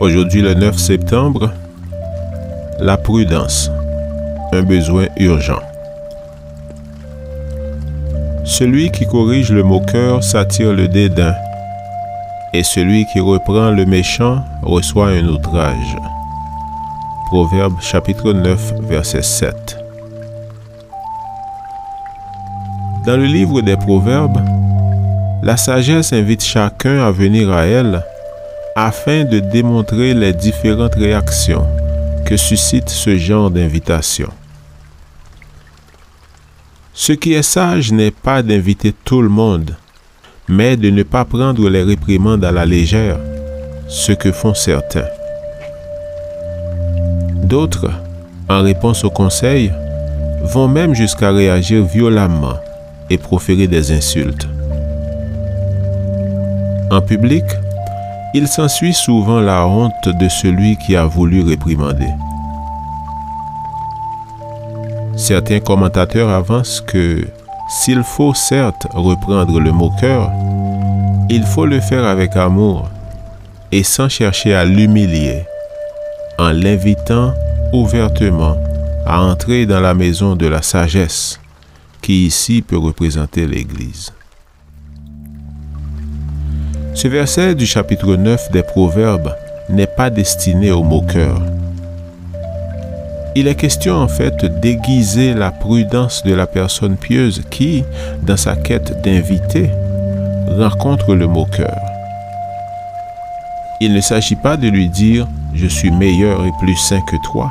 Aujourd'hui le 9 septembre, la prudence, un besoin urgent. Celui qui corrige le moqueur s'attire le dédain, et celui qui reprend le méchant reçoit un outrage. Proverbe chapitre 9, verset 7. Dans le livre des Proverbes, la sagesse invite chacun à venir à elle afin de démontrer les différentes réactions que suscite ce genre d'invitation. Ce qui est sage n'est pas d'inviter tout le monde, mais de ne pas prendre les réprimandes à la légère, ce que font certains. D'autres, en réponse au conseil, vont même jusqu'à réagir violemment et proférer des insultes. En public, il s'ensuit souvent la honte de celui qui a voulu réprimander. Certains commentateurs avancent que s'il faut certes reprendre le moqueur, il faut le faire avec amour et sans chercher à l'humilier, en l'invitant ouvertement à entrer dans la maison de la sagesse, qui ici peut représenter l'Église. Ce verset du chapitre 9 des Proverbes n'est pas destiné aux moqueurs. Il est question en fait d'aiguiser la prudence de la personne pieuse qui, dans sa quête d'invité, rencontre le moqueur. Il ne s'agit pas de lui dire ⁇ Je suis meilleur et plus sain que toi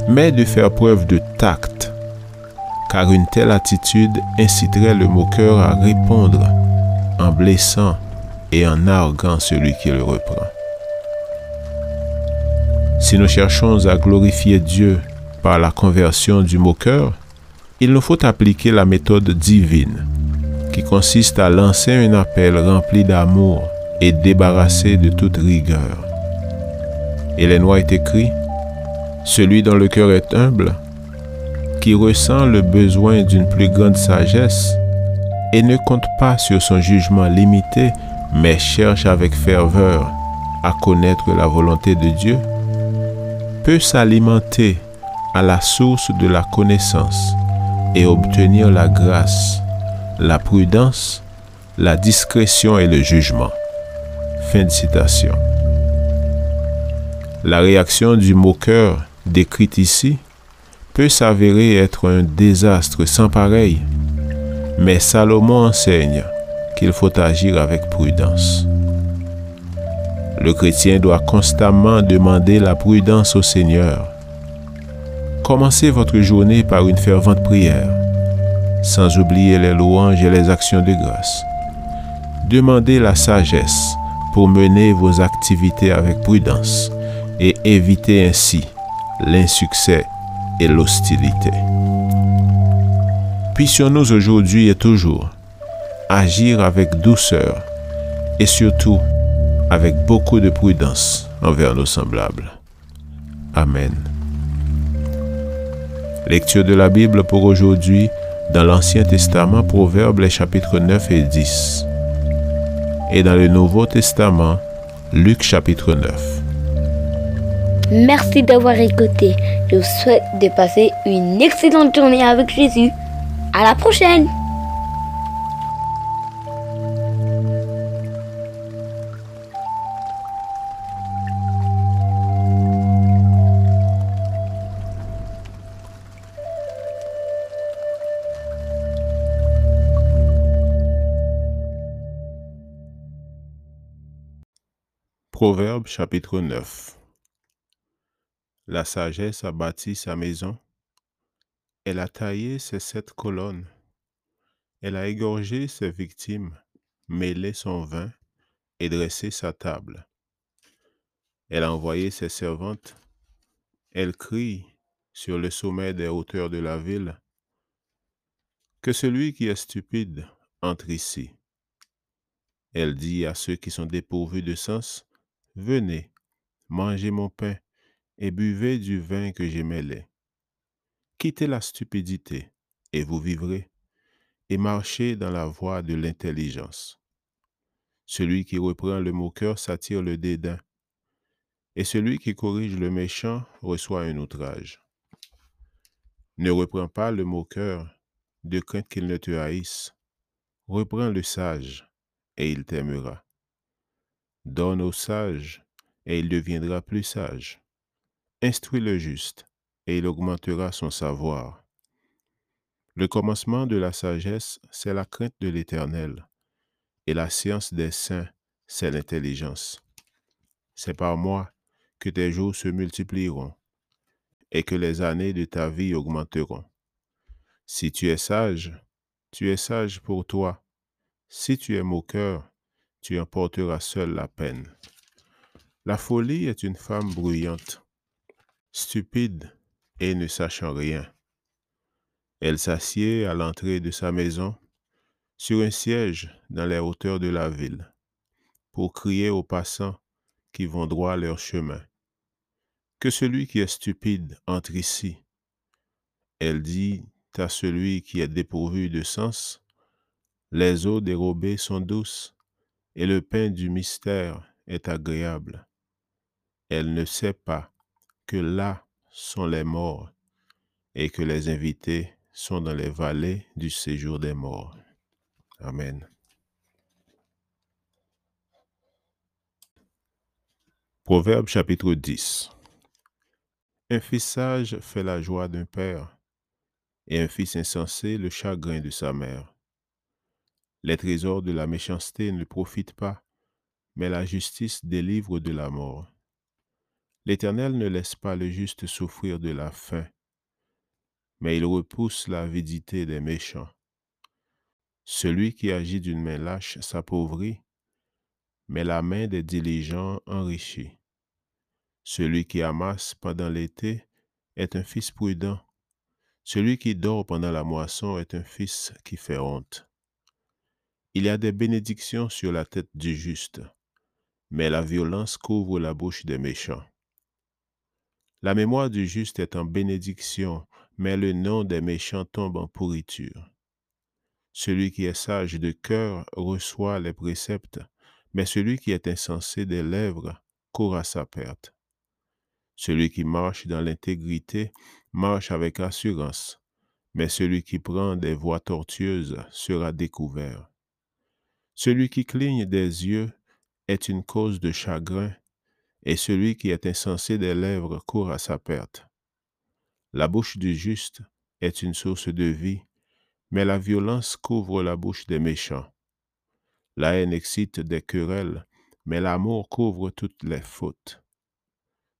⁇ mais de faire preuve de tact, car une telle attitude inciterait le moqueur à répondre en blessant et en arguant celui qui le reprend. Si nous cherchons à glorifier Dieu par la conversion du moqueur, il nous faut appliquer la méthode divine, qui consiste à lancer un appel rempli d'amour et débarrassé de toute rigueur. Et les noix est écrit, celui dont le cœur est humble, qui ressent le besoin d'une plus grande sagesse et ne compte pas sur son jugement limité, mais cherche avec ferveur à connaître la volonté de Dieu, peut s'alimenter à la source de la connaissance et obtenir la grâce, la prudence, la discrétion et le jugement. Fin de citation. La réaction du moqueur décrite ici peut s'avérer être un désastre sans pareil, mais Salomon enseigne qu'il faut agir avec prudence. Le chrétien doit constamment demander la prudence au Seigneur. Commencez votre journée par une fervente prière, sans oublier les louanges et les actions de grâce. Demandez la sagesse pour mener vos activités avec prudence et éviter ainsi l'insuccès et l'hostilité. Puissions-nous aujourd'hui et toujours agir avec douceur et surtout avec beaucoup de prudence envers nos semblables. Amen. Lecture de la Bible pour aujourd'hui dans l'Ancien Testament, Proverbes les chapitres 9 et 10. Et dans le Nouveau Testament, Luc chapitre 9. Merci d'avoir écouté. Je vous souhaite de passer une excellente journée avec Jésus. À la prochaine! Proverbe chapitre 9 La sagesse a bâti sa maison, elle a taillé ses sept colonnes, elle a égorgé ses victimes, mêlé son vin et dresser sa table. Elle a envoyé ses servantes. Elle crie sur le sommet des hauteurs de la ville que celui qui est stupide entre ici. Elle dit à ceux qui sont dépourvus de sens, Venez, mangez mon pain et buvez du vin que j'ai mêlé. Quittez la stupidité et vous vivrez, et marchez dans la voie de l'intelligence. Celui qui reprend le moqueur s'attire le dédain, et celui qui corrige le méchant reçoit un outrage. Ne reprends pas le moqueur, de crainte qu'il ne te haïsse. Reprends le sage, et il t'aimera. Donne au sage, et il deviendra plus sage. Instruis le juste, et il augmentera son savoir. Le commencement de la sagesse, c'est la crainte de l'Éternel, et la science des saints, c'est l'intelligence. C'est par moi que tes jours se multiplieront, et que les années de ta vie augmenteront. Si tu es sage, tu es sage pour toi. Si tu es moqueur, tu emporteras seul la peine. La folie est une femme bruyante, stupide et ne sachant rien. Elle s'assied à l'entrée de sa maison, sur un siège dans les hauteurs de la ville, pour crier aux passants qui vont droit leur chemin. Que celui qui est stupide entre ici. Elle dit à celui qui est dépourvu de sens, les eaux dérobées sont douces, et le pain du mystère est agréable. Elle ne sait pas que là sont les morts, et que les invités sont dans les vallées du séjour des morts. Amen. Proverbe chapitre 10 Un fils sage fait la joie d'un père, et un fils insensé le chagrin de sa mère. Les trésors de la méchanceté ne profitent pas, mais la justice délivre de la mort. L'Éternel ne laisse pas le juste souffrir de la faim, mais il repousse l'avidité des méchants. Celui qui agit d'une main lâche s'appauvrit, mais la main des diligents enrichit. Celui qui amasse pendant l'été est un fils prudent. Celui qui dort pendant la moisson est un fils qui fait honte. Il y a des bénédictions sur la tête du juste, mais la violence couvre la bouche des méchants. La mémoire du juste est en bénédiction, mais le nom des méchants tombe en pourriture. Celui qui est sage de cœur reçoit les préceptes, mais celui qui est insensé des lèvres court à sa perte. Celui qui marche dans l'intégrité marche avec assurance, mais celui qui prend des voies tortueuses sera découvert. Celui qui cligne des yeux est une cause de chagrin, et celui qui est insensé des lèvres court à sa perte. La bouche du juste est une source de vie, mais la violence couvre la bouche des méchants. La haine excite des querelles, mais l'amour couvre toutes les fautes.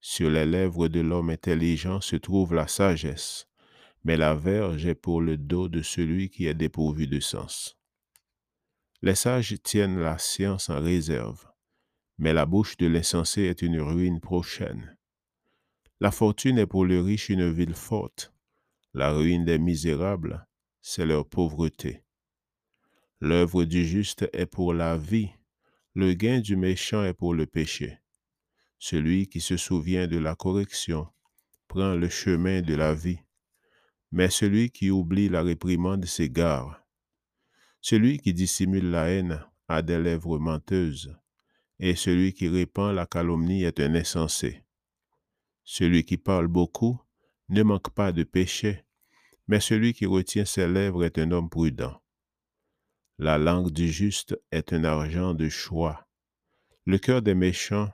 Sur les lèvres de l'homme intelligent se trouve la sagesse, mais la verge est pour le dos de celui qui est dépourvu de sens. Les sages tiennent la science en réserve, mais la bouche de l'insensé est une ruine prochaine. La fortune est pour le riche une ville forte, la ruine des misérables, c'est leur pauvreté. L'œuvre du juste est pour la vie, le gain du méchant est pour le péché. Celui qui se souvient de la correction prend le chemin de la vie, mais celui qui oublie la réprimande s'égare. Celui qui dissimule la haine a des lèvres menteuses, et celui qui répand la calomnie est un insensé. Celui qui parle beaucoup ne manque pas de péché, mais celui qui retient ses lèvres est un homme prudent. La langue du juste est un argent de choix. Le cœur des méchants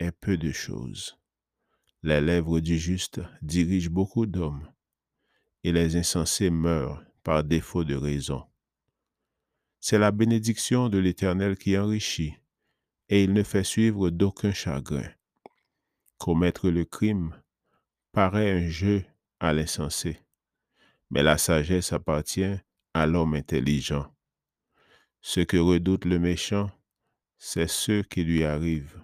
est peu de choses. Les lèvres du juste dirigent beaucoup d'hommes, et les insensés meurent par défaut de raison. C'est la bénédiction de l'Éternel qui enrichit, et il ne fait suivre d'aucun chagrin. Commettre le crime paraît un jeu à l'insensé, mais la sagesse appartient à l'homme intelligent. Ce que redoute le méchant, c'est ce qui lui arrive,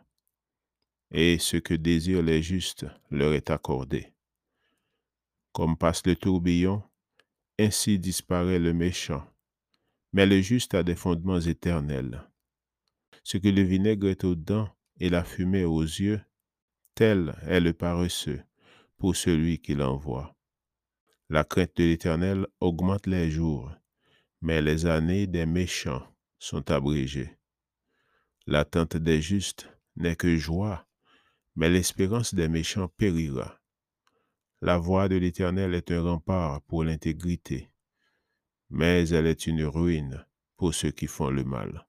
et ce que désirent les justes leur est accordé. Comme passe le tourbillon, ainsi disparaît le méchant, mais le juste a des fondements éternels. Ce que le vinaigre est aux dents et la fumée aux yeux, tel est le paresseux pour celui qui l'envoie. La crainte de l'Éternel augmente les jours, mais les années des méchants sont abrégées. L'attente des justes n'est que joie, mais l'espérance des méchants périra. La voix de l'Éternel est un rempart pour l'intégrité, mais elle est une ruine pour ceux qui font le mal.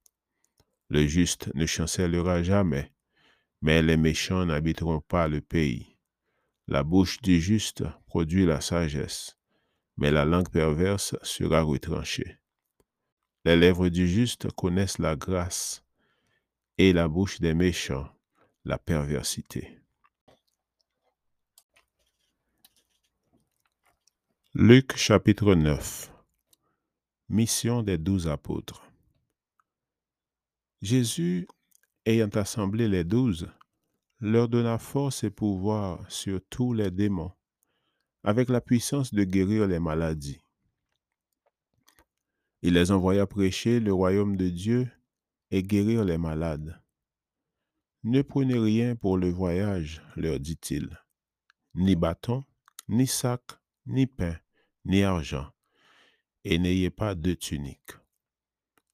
Le juste ne chancellera jamais, mais les méchants n'habiteront pas le pays. La bouche du juste produit la sagesse, mais la langue perverse sera retranchée. Les lèvres du juste connaissent la grâce, et la bouche des méchants la perversité. Luc chapitre 9 Mission des douze apôtres Jésus, ayant assemblé les douze, leur donna force et pouvoir sur tous les démons, avec la puissance de guérir les maladies. Il les envoya prêcher le royaume de Dieu et guérir les malades. Ne prenez rien pour le voyage, leur dit-il, ni bâton, ni sac, ni pain, ni argent, et n'ayez pas de tunique.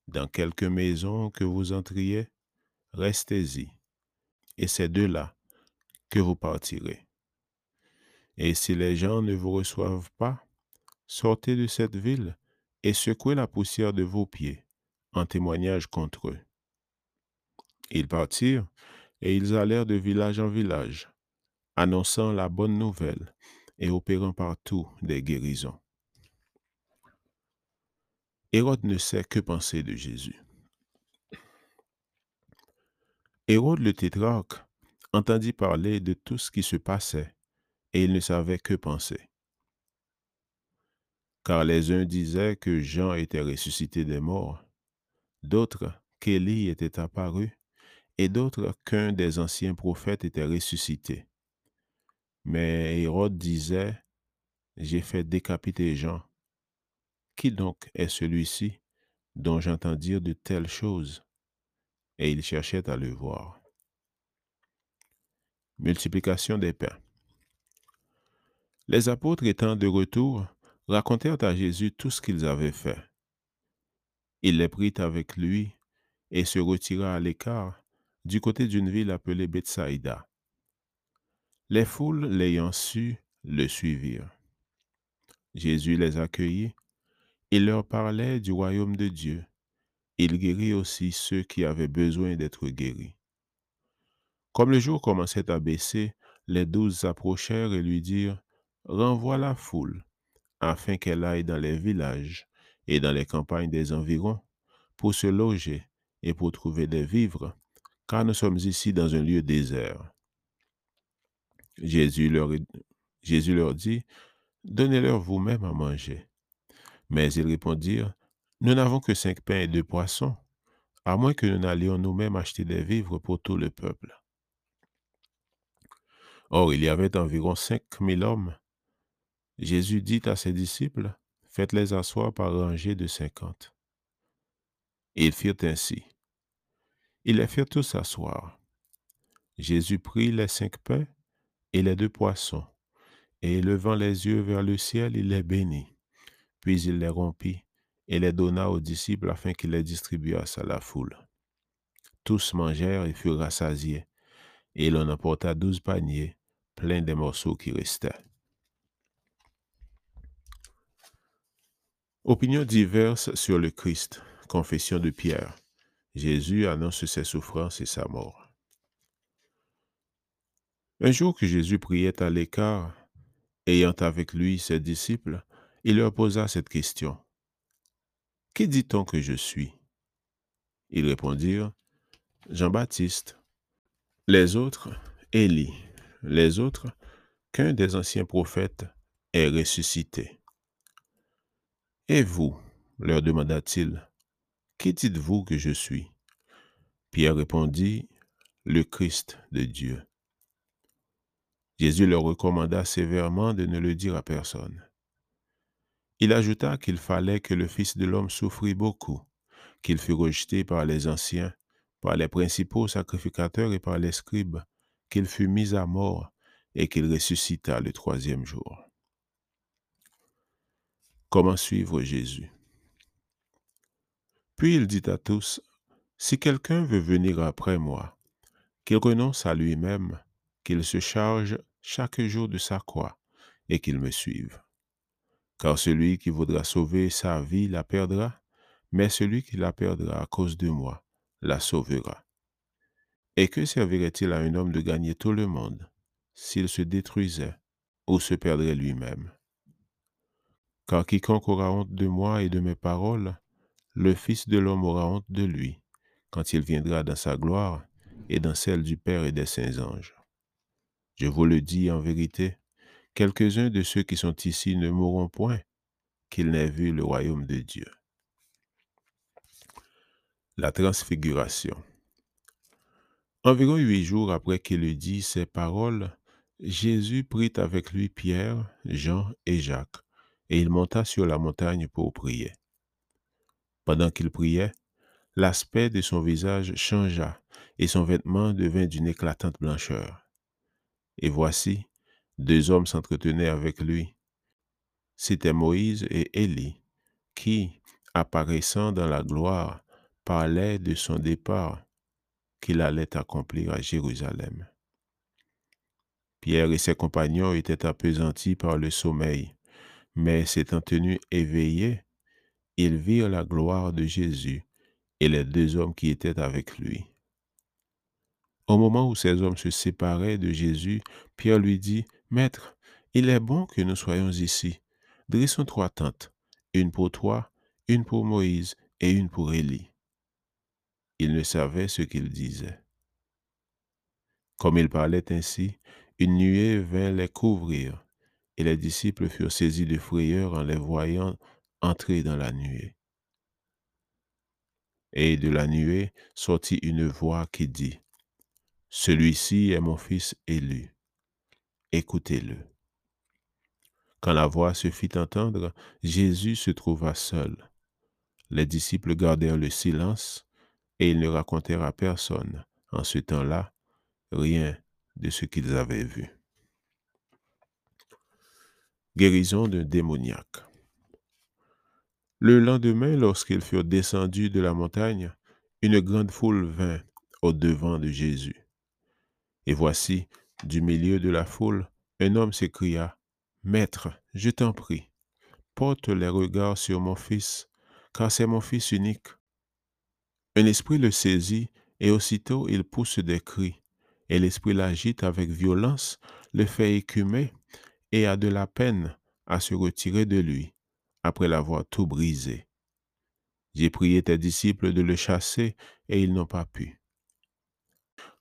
Dans quelque maison que vous entriez, restez-y, et c'est de là que vous partirez. Et si les gens ne vous reçoivent pas, sortez de cette ville et secouez la poussière de vos pieds en témoignage contre eux. Ils partirent et ils allèrent de village en village, annonçant la bonne nouvelle et opérant partout des guérisons. Hérode ne sait que penser de Jésus. Hérode le tétrarque entendit parler de tout ce qui se passait, et il ne savait que penser. Car les uns disaient que Jean était ressuscité des morts, d'autres qu'Élie était apparu, et d'autres qu'un des anciens prophètes était ressuscité. Mais Hérode disait, J'ai fait décapiter Jean. Qui donc est celui-ci dont j'entends dire de telles choses? Et il cherchait à le voir. Multiplication des pains. Les apôtres étant de retour, racontèrent à Jésus tout ce qu'ils avaient fait. Il les prit avec lui et se retira à l'écart du côté d'une ville appelée Bethsaïda. Les foules, l'ayant su, le suivirent. Jésus les accueillit, il leur parlait du royaume de Dieu. Il guérit aussi ceux qui avaient besoin d'être guéris. Comme le jour commençait à baisser, les douze s'approchèrent et lui dirent, Renvoie la foule, afin qu'elle aille dans les villages et dans les campagnes des environs, pour se loger et pour trouver des vivres, car nous sommes ici dans un lieu désert. Jésus leur, dit, Donnez-leur vous-même à manger. Mais ils répondirent, Nous n'avons que cinq pains et deux poissons, à moins que nous n'allions nous-mêmes acheter des vivres pour tout le peuple. Or, il y avait environ cinq mille hommes. Jésus dit à ses disciples, Faites-les asseoir par rangées de cinquante. ils firent ainsi. Ils les firent tous asseoir. Jésus prit les cinq pains et les deux poissons, et levant les yeux vers le ciel, il les bénit. Puis il les rompit et les donna aux disciples afin qu'ils les distribuassent à la foule. Tous mangèrent et furent rassasiés, et l'on emporta douze paniers pleins des morceaux qui restaient. Opinions diverses sur le Christ. Confession de Pierre. Jésus annonce ses souffrances et sa mort. Un jour que Jésus priait à l'écart, ayant avec lui ses disciples, il leur posa cette question. Qui dit-on que je suis? Ils répondirent, Jean-Baptiste. Les autres, Élie. Les autres, qu'un des anciens prophètes est ressuscité. Et vous? leur demanda-t-il, qui dites-vous que je suis? Pierre répondit, Le Christ de Dieu. Jésus leur recommanda sévèrement de ne le dire à personne. Il ajouta qu'il fallait que le Fils de l'homme souffrit beaucoup, qu'il fût rejeté par les anciens, par les principaux sacrificateurs et par les scribes, qu'il fut mis à mort et qu'il ressuscita le troisième jour. Comment suivre Jésus? Puis il dit à tous, Si quelqu'un veut venir après moi, qu'il renonce à lui-même, qu'il se charge chaque jour de sa croix et qu'il me suive. Car celui qui voudra sauver sa vie la perdra, mais celui qui la perdra à cause de moi la sauvera. Et que servirait-il à un homme de gagner tout le monde s'il se détruisait ou se perdrait lui-même? Car quiconque aura honte de moi et de mes paroles, le Fils de l'homme aura honte de lui quand il viendra dans sa gloire et dans celle du Père et des saints anges. Je vous le dis en vérité, quelques-uns de ceux qui sont ici ne mourront point qu'ils n'aient vu le royaume de Dieu. La transfiguration. Environ huit jours après qu'il eut dit ces paroles, Jésus prit avec lui Pierre, Jean et Jacques, et il monta sur la montagne pour prier. Pendant qu'il priait, l'aspect de son visage changea, et son vêtement devint d'une éclatante blancheur. Et voici, deux hommes s'entretenaient avec lui. C'étaient Moïse et Élie, qui, apparaissant dans la gloire, parlaient de son départ qu'il allait accomplir à Jérusalem. Pierre et ses compagnons étaient appesantis par le sommeil, mais s'étant tenus éveillés, ils virent la gloire de Jésus et les deux hommes qui étaient avec lui. Au moment où ces hommes se séparaient de Jésus, Pierre lui dit, Maître, il est bon que nous soyons ici. Dressons trois tentes, une pour toi, une pour Moïse et une pour Élie. Il ne savait ce qu'il disait. Comme il parlait ainsi, une nuée vint les couvrir, et les disciples furent saisis de frayeur en les voyant entrer dans la nuée. Et de la nuée sortit une voix qui dit, celui-ci est mon fils élu. Écoutez-le. Quand la voix se fit entendre, Jésus se trouva seul. Les disciples gardèrent le silence et ils ne racontèrent à personne, en ce temps-là, rien de ce qu'ils avaient vu. Guérison d'un démoniaque. Le lendemain, lorsqu'ils furent descendus de la montagne, une grande foule vint au devant de Jésus. Et voici, du milieu de la foule, un homme s'écria, Maître, je t'en prie, porte les regards sur mon fils, car c'est mon fils unique. Un esprit le saisit, et aussitôt il pousse des cris, et l'esprit l'agite avec violence, le fait écumer, et a de la peine à se retirer de lui, après l'avoir tout brisé. J'ai prié tes disciples de le chasser, et ils n'ont pas pu.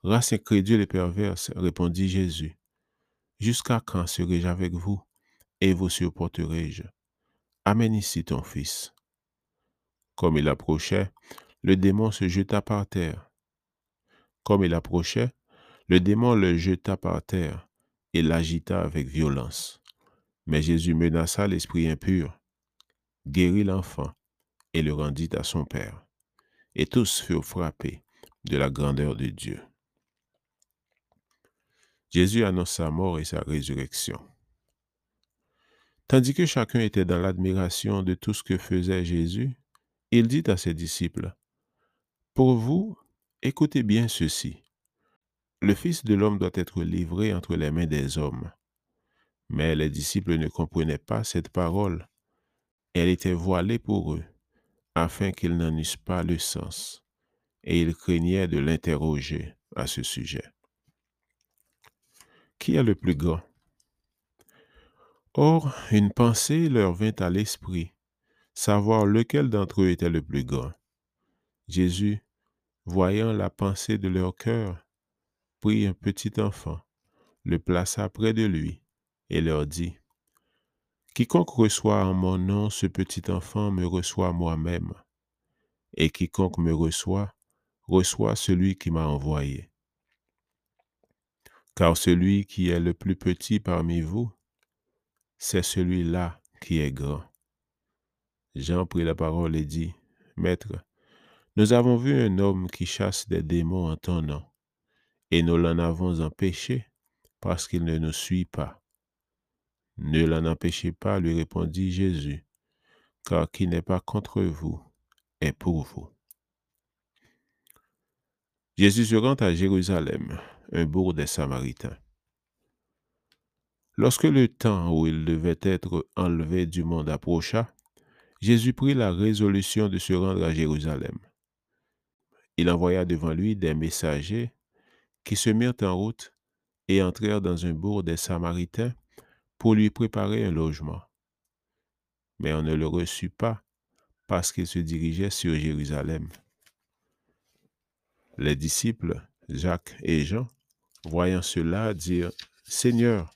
Race incrédule et perverse, répondit Jésus. Jusqu'à quand serai-je avec vous et vous supporterai-je? Amène ici ton fils. Comme il approchait, le démon se jeta par terre. Comme il approchait, le démon le jeta par terre et l'agita avec violence. Mais Jésus menaça l'esprit impur, guérit l'enfant et le rendit à son père. Et tous furent frappés de la grandeur de Dieu. Jésus annonce sa mort et sa résurrection. Tandis que chacun était dans l'admiration de tout ce que faisait Jésus, il dit à ses disciples, Pour vous, écoutez bien ceci. Le Fils de l'homme doit être livré entre les mains des hommes. Mais les disciples ne comprenaient pas cette parole. Elle était voilée pour eux, afin qu'ils n'en eussent pas le sens, et ils craignaient de l'interroger à ce sujet. Qui est le plus grand Or, une pensée leur vint à l'esprit, savoir lequel d'entre eux était le plus grand. Jésus, voyant la pensée de leur cœur, prit un petit enfant, le plaça près de lui, et leur dit, Quiconque reçoit en mon nom ce petit enfant me reçoit moi-même, et quiconque me reçoit reçois celui qui m'a envoyé. Car celui qui est le plus petit parmi vous, c'est celui-là qui est grand. Jean prit la parole et dit, Maître, nous avons vu un homme qui chasse des démons en ton nom, et nous l'en avons empêché parce qu'il ne nous suit pas. Ne l'en empêchez pas, lui répondit Jésus, car qui n'est pas contre vous est pour vous. Jésus se rend à Jérusalem, un bourg des Samaritains. Lorsque le temps où il devait être enlevé du monde approcha, Jésus prit la résolution de se rendre à Jérusalem. Il envoya devant lui des messagers qui se mirent en route et entrèrent dans un bourg des Samaritains pour lui préparer un logement. Mais on ne le reçut pas parce qu'il se dirigeait sur Jérusalem. Les disciples, Jacques et Jean, voyant cela, dirent, Seigneur,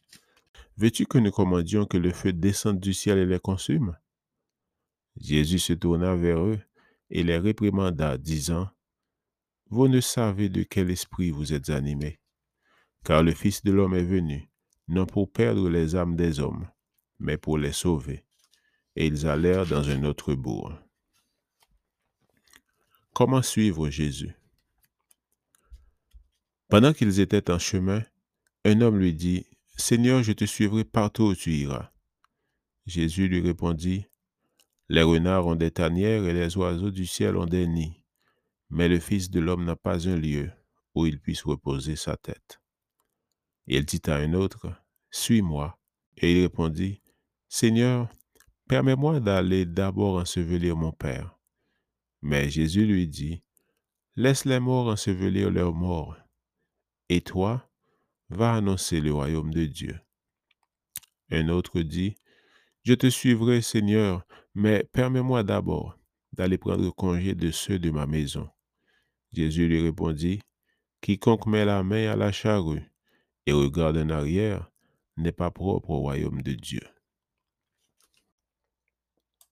veux-tu que nous commandions que le feu descende du ciel et les consume Jésus se tourna vers eux et les réprimanda, disant, Vous ne savez de quel esprit vous êtes animés, car le Fils de l'homme est venu, non pour perdre les âmes des hommes, mais pour les sauver. Et ils allèrent dans un autre bourg. Comment suivre Jésus? Pendant qu'ils étaient en chemin, un homme lui dit, Seigneur, je te suivrai partout où tu iras. Jésus lui répondit, les renards ont des tanières et les oiseaux du ciel ont des nids, mais le Fils de l'homme n'a pas un lieu où il puisse reposer sa tête. Il dit à un autre, Suis-moi. Et il répondit, Seigneur, permets-moi d'aller d'abord ensevelir mon Père. Mais Jésus lui dit, Laisse les morts ensevelir leurs morts, et toi, va annoncer le royaume de Dieu. Un autre dit, Je te suivrai, Seigneur, mais permets-moi d'abord d'aller prendre congé de ceux de ma maison. Jésus lui répondit, Quiconque met la main à la charrue et regarde en arrière n'est pas propre au royaume de Dieu.